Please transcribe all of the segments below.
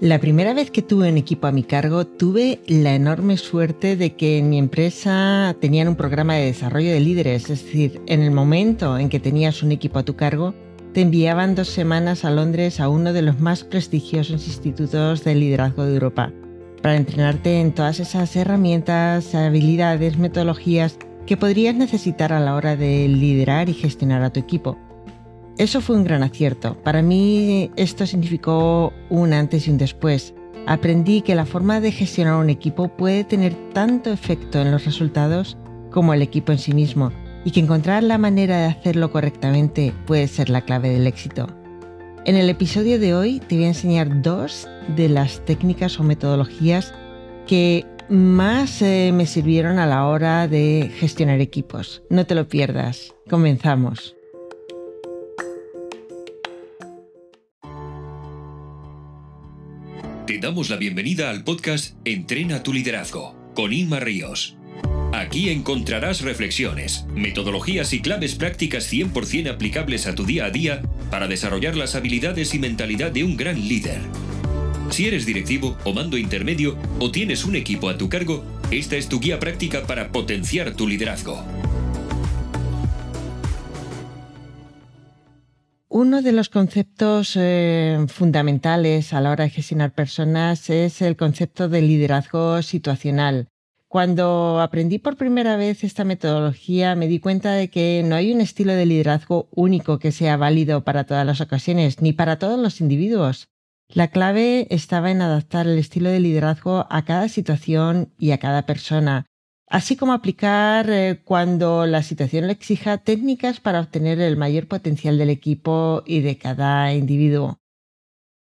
La primera vez que tuve un equipo a mi cargo, tuve la enorme suerte de que en mi empresa tenían un programa de desarrollo de líderes, es decir, en el momento en que tenías un equipo a tu cargo, te enviaban dos semanas a Londres a uno de los más prestigiosos institutos de liderazgo de Europa, para entrenarte en todas esas herramientas, habilidades, metodologías que podrías necesitar a la hora de liderar y gestionar a tu equipo. Eso fue un gran acierto. Para mí esto significó un antes y un después. Aprendí que la forma de gestionar un equipo puede tener tanto efecto en los resultados como el equipo en sí mismo y que encontrar la manera de hacerlo correctamente puede ser la clave del éxito. En el episodio de hoy te voy a enseñar dos de las técnicas o metodologías que más eh, me sirvieron a la hora de gestionar equipos. No te lo pierdas. Comenzamos. Te damos la bienvenida al podcast Entrena tu liderazgo con Inma Ríos. Aquí encontrarás reflexiones, metodologías y claves prácticas 100% aplicables a tu día a día para desarrollar las habilidades y mentalidad de un gran líder. Si eres directivo o mando intermedio o tienes un equipo a tu cargo, esta es tu guía práctica para potenciar tu liderazgo. Uno de los conceptos eh, fundamentales a la hora de gestionar personas es el concepto de liderazgo situacional. Cuando aprendí por primera vez esta metodología me di cuenta de que no hay un estilo de liderazgo único que sea válido para todas las ocasiones, ni para todos los individuos. La clave estaba en adaptar el estilo de liderazgo a cada situación y a cada persona, así como aplicar eh, cuando la situación lo exija técnicas para obtener el mayor potencial del equipo y de cada individuo.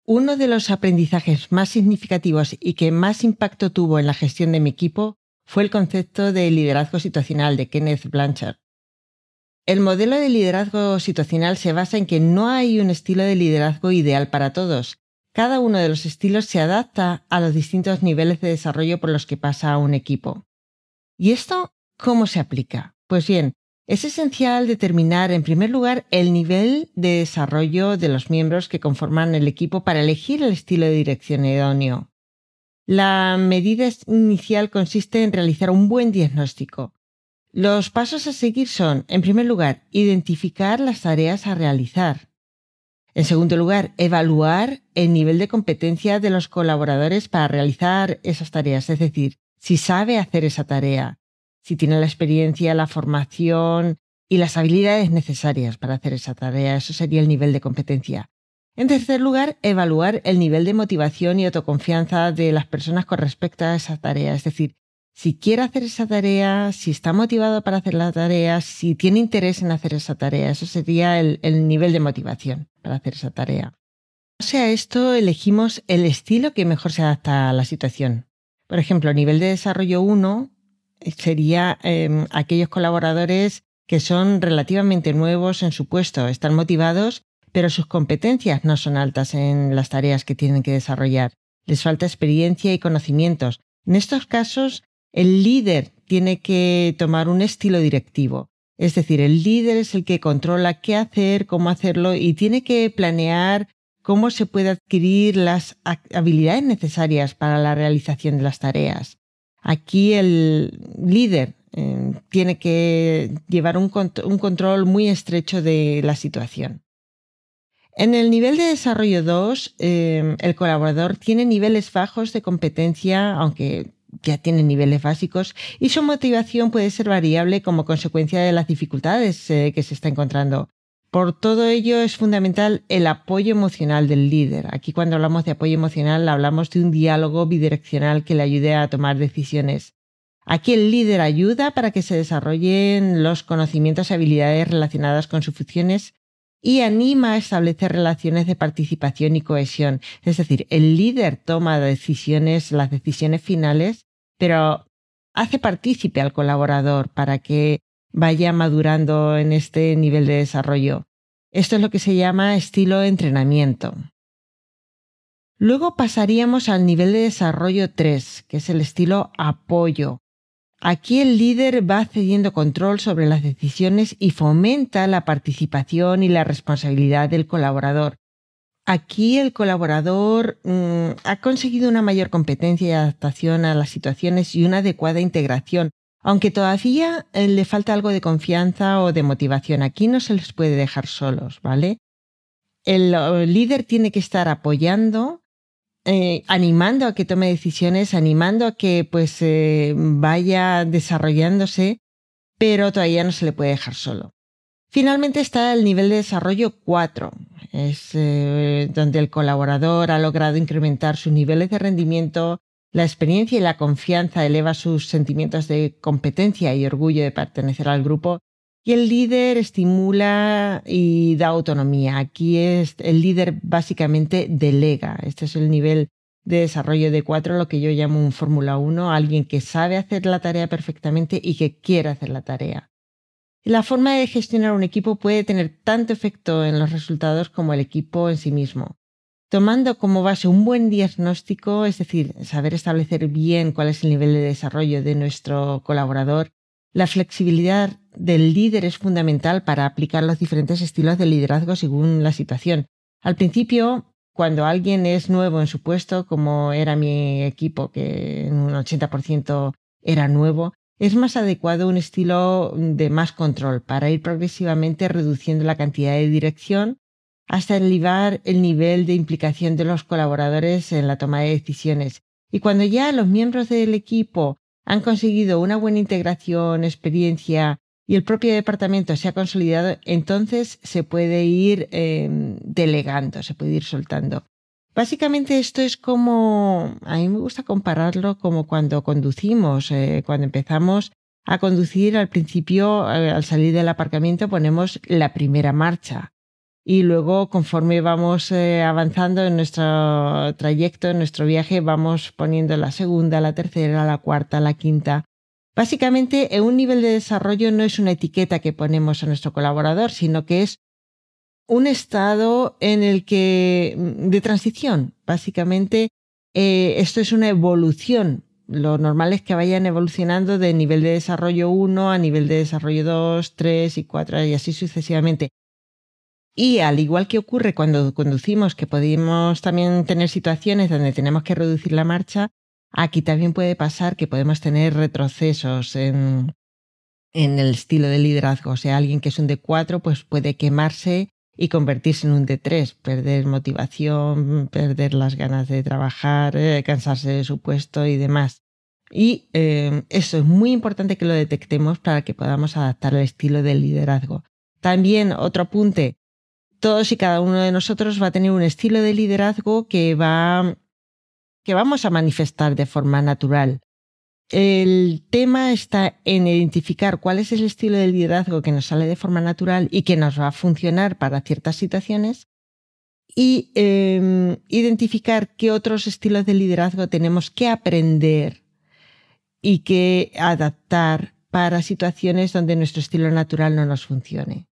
Uno de los aprendizajes más significativos y que más impacto tuvo en la gestión de mi equipo fue el concepto de liderazgo situacional de Kenneth Blanchard. El modelo de liderazgo situacional se basa en que no hay un estilo de liderazgo ideal para todos. Cada uno de los estilos se adapta a los distintos niveles de desarrollo por los que pasa un equipo. ¿Y esto cómo se aplica? Pues bien, es esencial determinar en primer lugar el nivel de desarrollo de los miembros que conforman el equipo para elegir el estilo de dirección idóneo. La medida inicial consiste en realizar un buen diagnóstico. Los pasos a seguir son, en primer lugar, identificar las tareas a realizar. En segundo lugar, evaluar el nivel de competencia de los colaboradores para realizar esas tareas, es decir, si sabe hacer esa tarea, si tiene la experiencia, la formación y las habilidades necesarias para hacer esa tarea. Eso sería el nivel de competencia. En tercer lugar, evaluar el nivel de motivación y autoconfianza de las personas con respecto a esa tarea. Es decir, si quiere hacer esa tarea, si está motivado para hacer la tarea, si tiene interés en hacer esa tarea. Eso sería el, el nivel de motivación para hacer esa tarea. O sea, esto elegimos el estilo que mejor se adapta a la situación. Por ejemplo, a nivel de desarrollo 1 eh, sería em, aquellos colaboradores que son relativamente nuevos en su puesto, están motivados, pero sus competencias no son altas en las tareas que tienen que desarrollar. Les falta experiencia y conocimientos. En estos casos, el líder tiene que tomar un estilo directivo. Es decir, el líder es el que controla qué hacer, cómo hacerlo y tiene que planear cómo se puede adquirir las habilidades necesarias para la realización de las tareas. Aquí el líder eh, tiene que llevar un, control muy estrecho de la situación. En el nivel de desarrollo 2, eh, el colaborador tiene niveles bajos de competencia, aunque ya tiene niveles básicos, y su motivación puede ser variable como consecuencia de las dificultades eh, que se está encontrando. Por todo ello es fundamental el apoyo emocional del líder. Aquí cuando hablamos de apoyo emocional hablamos de un diálogo bidireccional que le ayude a tomar decisiones. Aquí el líder ayuda para que se desarrollen los conocimientos y habilidades relacionadas con sus funciones y anima a establecer relaciones de participación y cohesión. Es decir, el líder toma decisiones, las decisiones finales, pero hace partícipe al colaborador para que vaya madurando en este nivel de desarrollo. Esto es lo que se llama estilo de entrenamiento. Luego pasaríamos al nivel de desarrollo 3, que es el estilo apoyo. Aquí el líder va cediendo control sobre las decisiones y fomenta la participación y la responsabilidad del colaborador. aquí el colaborador mm, ha conseguido una mayor competencia y adaptación a las situaciones y una adecuada integración, aunque todavía eh, le falta algo de confianza o de motivación. Aquí no se les puede dejar solos, ¿vale? El, líder tiene que estar apoyando, eh, animando a que tome decisiones, animando a que pues eh, vaya desarrollándose, pero todavía no se le puede dejar solo. Finalmente está el nivel de desarrollo 4, es eh, donde el colaborador ha logrado incrementar sus niveles de rendimiento, la experiencia y la confianza eleva sus sentimientos de competencia y orgullo de pertenecer al grupo y el líder estimula y da autonomía. Aquí es el líder básicamente delega. Este es el nivel de desarrollo de 4, lo que yo llamo un Fórmula 1, alguien que sabe hacer la tarea perfectamente y que quiere hacer la tarea. La forma de gestionar un equipo puede tener tanto efecto en los resultados como el equipo en sí mismo. Tomando como base un buen diagnóstico, es decir, saber establecer bien cuál es el nivel de desarrollo de nuestro colaborador, la flexibilidad del líder es fundamental para aplicar los diferentes estilos de liderazgo según la situación. Al principio, cuando alguien es nuevo en su puesto, como era mi equipo, que en un 80% era nuevo, es más adecuado un estilo de más control para ir progresivamente reduciendo la cantidad de dirección hasta elevar el nivel de implicación de los colaboradores en la toma de decisiones. Y cuando ya los miembros del equipo han conseguido una buena integración, experiencia y el propio departamento se ha consolidado, entonces se puede ir em, delegando, se puede ir soltando. Básicamente esto es como, a mí me gusta compararlo como cuando conducimos, eh, cuando empezamos a conducir al principio, eh, al salir del aparcamiento ponemos la primera marcha y luego conforme vamos eh, avanzando en nuestro trayecto, en nuestro viaje, vamos poniendo la segunda, la tercera, la cuarta, la quinta. Básicamente, un nivel de desarrollo no es una etiqueta que ponemos a nuestro colaborador, sino que es un estado en el que mm, de transición. Básicamente, eh, esto es una evolución. Lo normal es que vayan evolucionando de nivel de desarrollo 1 a nivel de desarrollo 2, 3 y 4 y así sucesivamente. Y al igual que ocurre cuando conducimos, que podemos también tener situaciones donde tenemos que reducir la marcha, aquí también puede pasar que podemos tener retrocesos en, en el estilo de liderazgo. O sea, alguien que es un D4 pues puede quemarse y convertirse en un D3, perder motivación, perder las ganas de trabajar, eh, cansarse de su puesto y demás. Y eh, eso es muy importante que lo detectemos para que podamos adaptar el estilo del liderazgo. También otro apunte, todos y cada uno de nosotros va a tener un estilo de liderazgo que va que vamos a manifestar de forma natural. El tema está en identificar cuál es el estilo de liderazgo que nos sale de forma natural y que nos va a funcionar para ciertas situaciones y em, identificar qué otros estilos de liderazgo tenemos que aprender y que adaptar para situaciones donde nuestro estilo natural no nos funcione.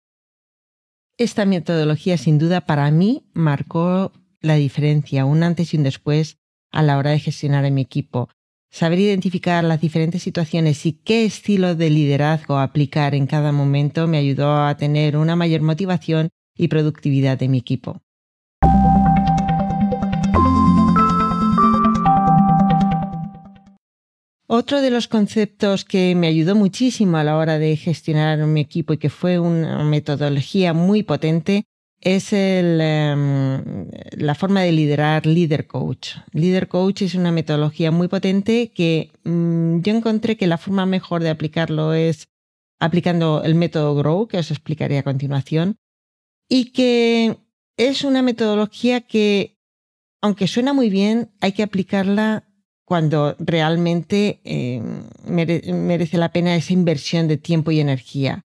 Esta metodología sin duda para mí marcó la diferencia, un antes y un después a la hora de gestionar en mi equipo Saber identificar las diferentes situaciones y qué estilo de liderazgo aplicar en cada momento me ayudó a tener una mayor motivación y productividad de mi equipo. Otro de los conceptos que me ayudó muchísimo a la hora de gestionar mi equipo y que fue una metodología muy potente es em, la forma de liderar Leader Coach. Leader Coach es una metodología muy potente que mm, yo encontré que la forma mejor de aplicarlo es aplicando el método Grow, que os explicaré a continuación, y que es una metodología que, aunque suena muy bien, hay que aplicarla cuando realmente em, merece la pena esa inversión de tiempo y energía.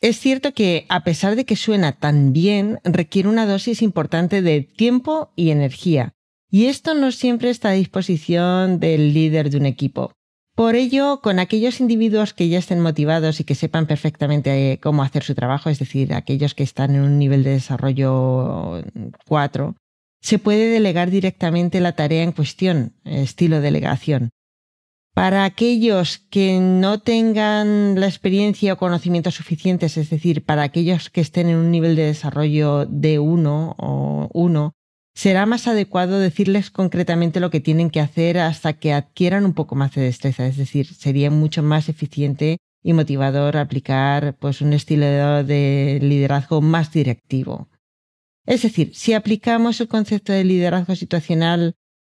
Es cierto que, a pesar de que suena tan bien, requiere una dosis importante de tiempo y energía, y esto no siempre está a disposición del líder de un equipo. Por ello, con aquellos individuos que ya estén motivados y que sepan perfectamente eh, cómo hacer su trabajo, es decir, aquellos que están en un nivel de desarrollo 4, se puede delegar directamente la tarea en cuestión, estilo delegación. Para aquellos que no tengan la experiencia o conocimientos suficientes, es decir, para aquellos que estén en un nivel de desarrollo de 1 o 1, será más adecuado decirles concretamente lo que tienen que hacer hasta que adquieran un poco más de destreza. Es decir, sería mucho más eficiente y motivador aplicar pues, un estilo de liderazgo más directivo. Es decir, si aplicamos el concepto de liderazgo situacional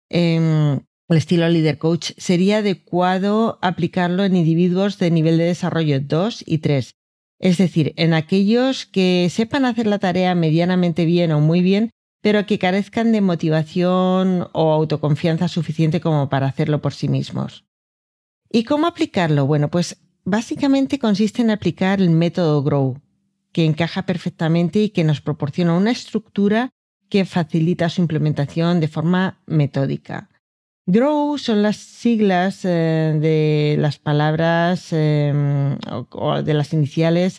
en el estilo Leader Coach, sería adecuado aplicarlo en individuos de nivel de desarrollo 2 y 3. Es decir, en aquellos que sepan hacer la tarea medianamente bien o muy bien, pero que carezcan de motivación o autoconfianza suficiente como para hacerlo por sí mismos. ¿Y cómo aplicarlo? Bueno, pues básicamente consiste en aplicar el método GROW, que encaja perfectamente y que nos proporciona una estructura que facilita su implementación de forma metódica. GROW son las siglas eh, de las palabras em, o, de las iniciales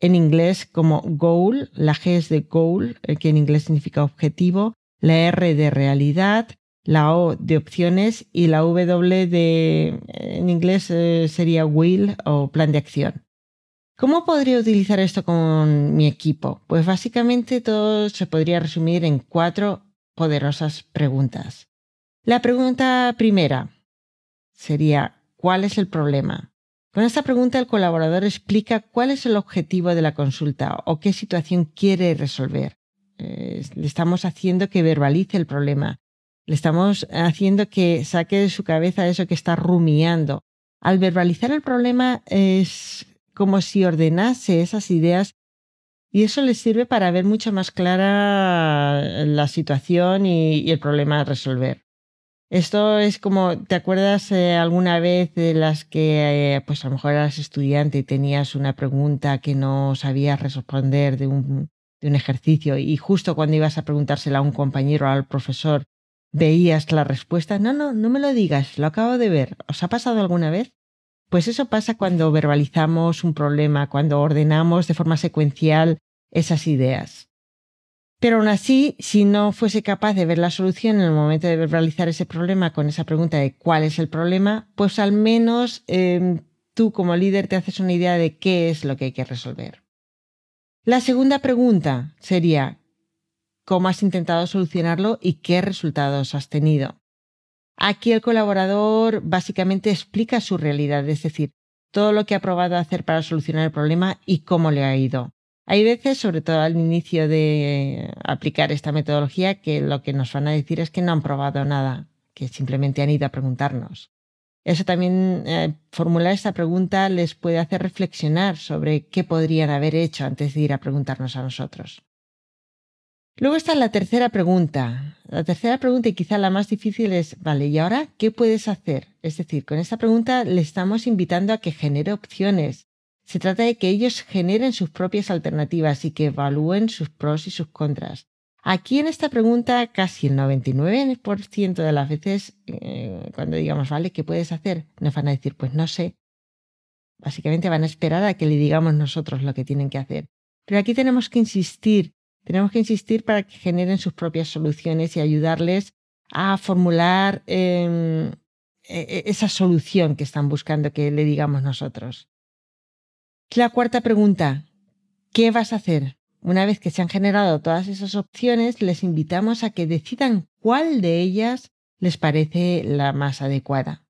en inglés como goal, la G es de goal, eh, que en inglés significa objetivo, la R de realidad, la O de opciones y la W de en inglés eh, sería will o plan de acción. ¿Cómo podría utilizar esto con mi equipo? Pues básicamente todo se podría resumir en cuatro poderosas preguntas. La pregunta primera sería, ¿cuál es el problema? Con esta pregunta el colaborador explica cuál es el objetivo de la consulta o qué situación quiere resolver. Le estamos haciendo que verbalice el problema. Le estamos haciendo que saque de su cabeza eso que está rumiando. Al verbalizar el problema es como si ordenase esas ideas y eso le sirve para ver mucho más clara la situación y el problema a resolver. Esto es como, ¿te acuerdas eh, alguna vez de las que, eh, pues a lo mejor eras estudiante y tenías una pregunta que no sabías responder de un, de un ejercicio y justo cuando ibas a preguntársela a un compañero o al profesor veías la respuesta? No, no, no me lo digas, lo acabo de ver. ¿Os ha pasado alguna vez? Pues eso pasa cuando verbalizamos un problema, cuando ordenamos de forma secuencial esas ideas. Pero aún así, si no fuese capaz de ver la solución en el momento de verbalizar ese problema con esa pregunta de cuál es el problema, pues al menos em, tú como líder te haces una idea de qué es lo que hay que resolver. La segunda pregunta sería, ¿cómo has intentado solucionarlo y qué resultados has tenido? Aquí el colaborador básicamente explica su realidad, es decir, todo lo que ha probado hacer para solucionar el problema y cómo le ha ido. Hay veces, sobre todo al inicio de aplicar esta metodología, que lo que nos van a decir es que no han probado nada, que simplemente han ido a preguntarnos. Eso también, eh, formular esta pregunta les puede hacer reflexionar sobre qué podrían haber hecho antes de ir a preguntarnos a nosotros. Luego está la tercera pregunta. La tercera pregunta y quizá la más difícil es, vale, ¿y ahora qué puedes hacer? Es decir, con esta pregunta le estamos invitando a que genere opciones, se trata de que ellos generen sus propias alternativas y que evalúen sus pros y sus contras. Aquí en esta pregunta, casi el 99% de las veces, eh, cuando digamos, vale, ¿qué puedes hacer? Nos van a decir, pues no sé. Básicamente van a esperar a que le digamos nosotros lo que tienen que hacer. Pero aquí tenemos que insistir, tenemos que insistir para que generen sus propias soluciones y ayudarles a formular em, e, e, esa solución que están buscando que le digamos nosotros. La cuarta pregunta, ¿qué vas a hacer? Una vez que se han generado todas esas opciones, les invitamos a que decidan cuál de ellas les parece la más adecuada.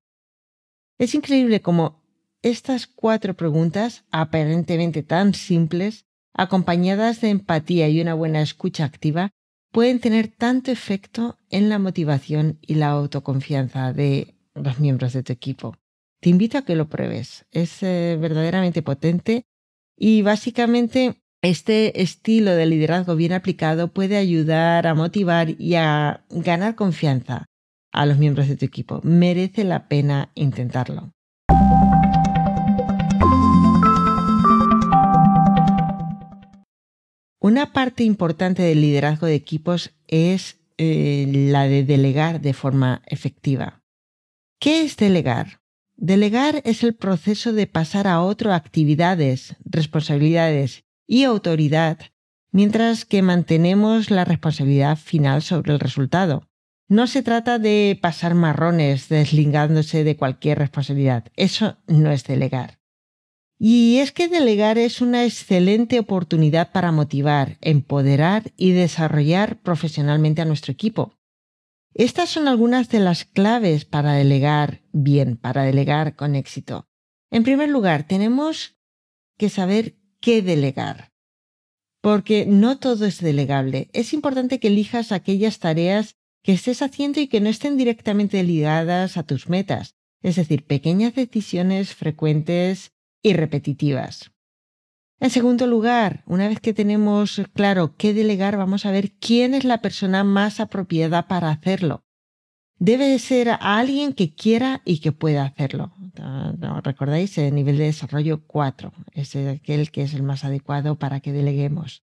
Es increíble cómo estas cuatro preguntas, aparentemente tan simples, acompañadas de empatía y una buena escucha activa, pueden tener tanto efecto en la motivación y la autoconfianza de los miembros de tu equipo. Te invito a que lo pruebes. Es eh, verdaderamente potente y básicamente este estilo de liderazgo bien aplicado puede ayudar a motivar y a ganar confianza a los miembros de tu equipo. Merece la pena intentarlo. Una parte importante del liderazgo de equipos es eh, la de delegar de forma efectiva. ¿Qué es delegar? Delegar es el proceso de pasar a otro actividades, responsabilidades y autoridad, mientras que mantenemos la responsabilidad final sobre el resultado. No se trata de pasar marrones deslingándose de cualquier responsabilidad. Eso no es delegar. Y es que delegar es una excelente oportunidad para motivar, empoderar y desarrollar profesionalmente a nuestro equipo. Estas son algunas de las claves para delegar bien, para delegar con éxito. En primer lugar, tenemos que saber qué delegar, porque no todo es delegable. Es importante que elijas aquellas tareas que estés haciendo y que no estén directamente ligadas a tus metas, es decir, pequeñas decisiones frecuentes y repetitivas. En segundo lugar, una vez que tenemos claro qué delegar, vamos a ver quién es la persona más apropiada para hacerlo. Debe ser alguien que quiera y que pueda hacerlo. ¿Recordáis? El nivel de desarrollo 4 es aquel que es el más adecuado para que deleguemos.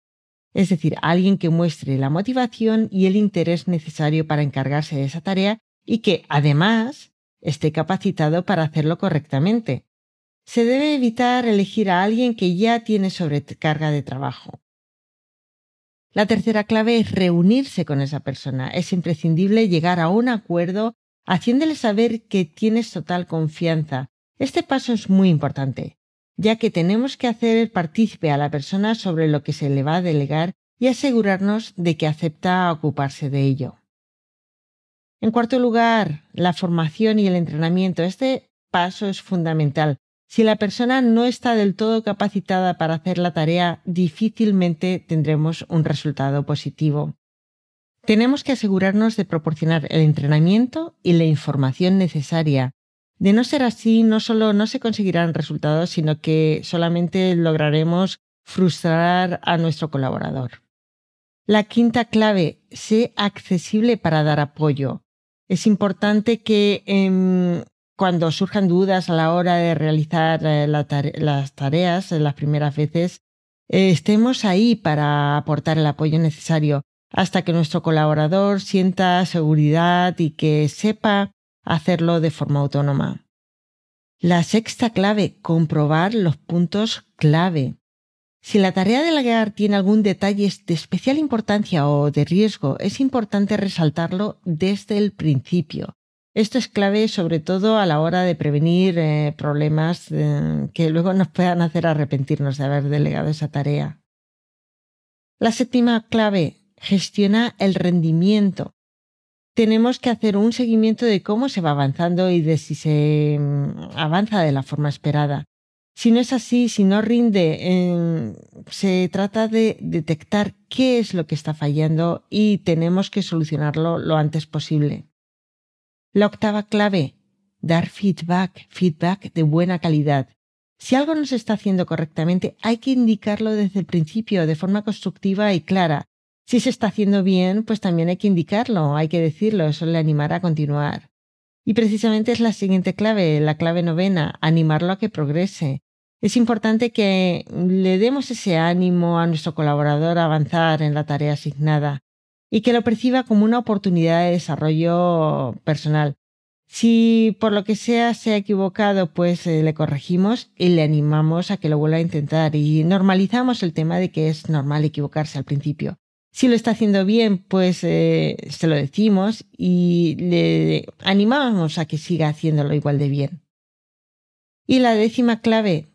Es decir, alguien que muestre la motivación y el interés necesario para encargarse de esa tarea y que, además, esté capacitado para hacerlo correctamente se debe evitar elegir a alguien que ya tiene sobrecarga de trabajo. La tercera clave es reunirse con esa persona. Es imprescindible llegar a un acuerdo haciéndole saber que tienes total confianza. Este paso es muy importante, ya que tenemos que hacer partícipe a la persona sobre lo que se le va a delegar y asegurarnos de que acepta ocuparse de ello. En cuarto lugar, la formación y el entrenamiento. Este paso es fundamental si la persona no está del todo capacitada para hacer la tarea, difícilmente tendremos un resultado positivo. Tenemos que asegurarnos de proporcionar el entrenamiento y la información necesaria. De no ser así, no solo no se conseguirán resultados, sino que solamente lograremos frustrar a nuestro colaborador. La quinta clave, sé accesible para dar apoyo. Es importante que en cuando surjan dudas a la hora de realizar eh, las tareas en las primeras veces, eh, estemos ahí para aportar el apoyo necesario hasta que nuestro colaborador sienta seguridad y que sepa hacerlo de forma autónoma. La sexta clave, comprobar los puntos clave. Si la tarea de delegar tiene algún detalle de especial importancia o de riesgo, es importante resaltarlo desde el principio. Esto es clave sobre todo a la hora de prevenir eh, problemas eh, que luego nos puedan hacer arrepentirnos de haber delegado esa tarea. La séptima clave, gestiona el rendimiento. Tenemos que hacer un seguimiento de cómo se va avanzando y de si se mm, avanza de la forma esperada. Si no es así, si no rinde, se trata de detectar qué es lo que está fallando y tenemos que solucionarlo lo antes posible. La octava clave, dar feedback, feedback de buena calidad. Si algo no se está haciendo correctamente, hay que indicarlo desde el principio de forma constructiva y clara. Si se está haciendo bien, pues también hay que indicarlo, hay que decirlo, eso le animará a continuar. Y precisamente es la siguiente clave, la clave novena, animarlo a que progrese. Es importante que le demos ese ánimo a nuestro colaborador a avanzar en la tarea asignada y que lo perciba como una oportunidad de desarrollo personal. Si por lo que sea se ha equivocado, pues eh, le corregimos y le animamos a que lo vuelva a intentar y normalizamos el tema de que es normal equivocarse al principio. Si lo está haciendo bien, pues eh, se lo decimos y le animamos a que siga haciéndolo igual de bien. Y la décima clave,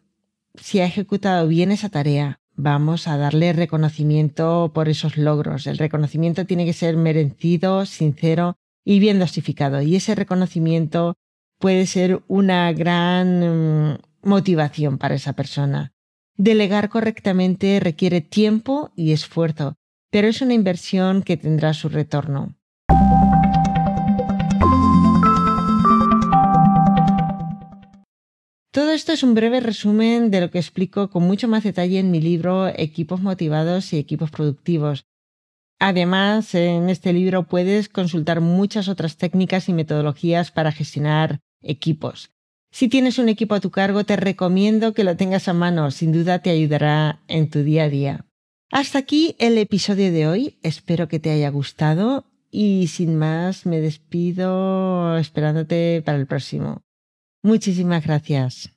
si ha ejecutado bien esa tarea, vamos a darle reconocimiento por esos logros. El reconocimiento tiene que ser merecido, sincero y bien dosificado. Y ese reconocimiento puede ser una gran mm, motivación para esa persona. Delegar correctamente requiere tiempo y esfuerzo, pero es una inversión que tendrá su retorno. Todo esto es un breve resumen de lo que explico con mucho más detalle en mi libro Equipos motivados y equipos productivos. Además, en este libro puedes consultar muchas otras técnicas y metodologías para gestionar equipos. Si tienes un equipo a tu cargo, te recomiendo que lo tengas a mano, sin duda te ayudará en tu día a día. Hasta aquí el episodio de hoy, espero que te haya gustado y sin más me despido esperándote para el próximo. Muchísimas gracias.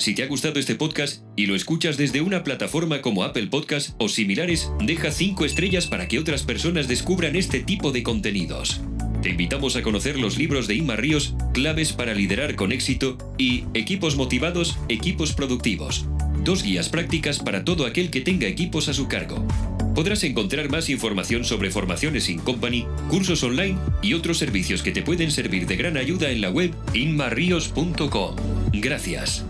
Si te ha gustado este podcast y lo escuchas desde una plataforma como Apple Podcast o similares, deja 5 estrellas para que otras personas descubran este tipo de contenidos. Te invitamos a conocer los libros de Inma Ríos, Claves para liderar con éxito y Equipos motivados, equipos productivos. Dos guías prácticas para todo aquel que tenga equipos a su cargo. Podrás encontrar más información sobre formaciones in company, cursos online y otros servicios que te pueden servir de gran ayuda en la web inmarrios.com. Gracias.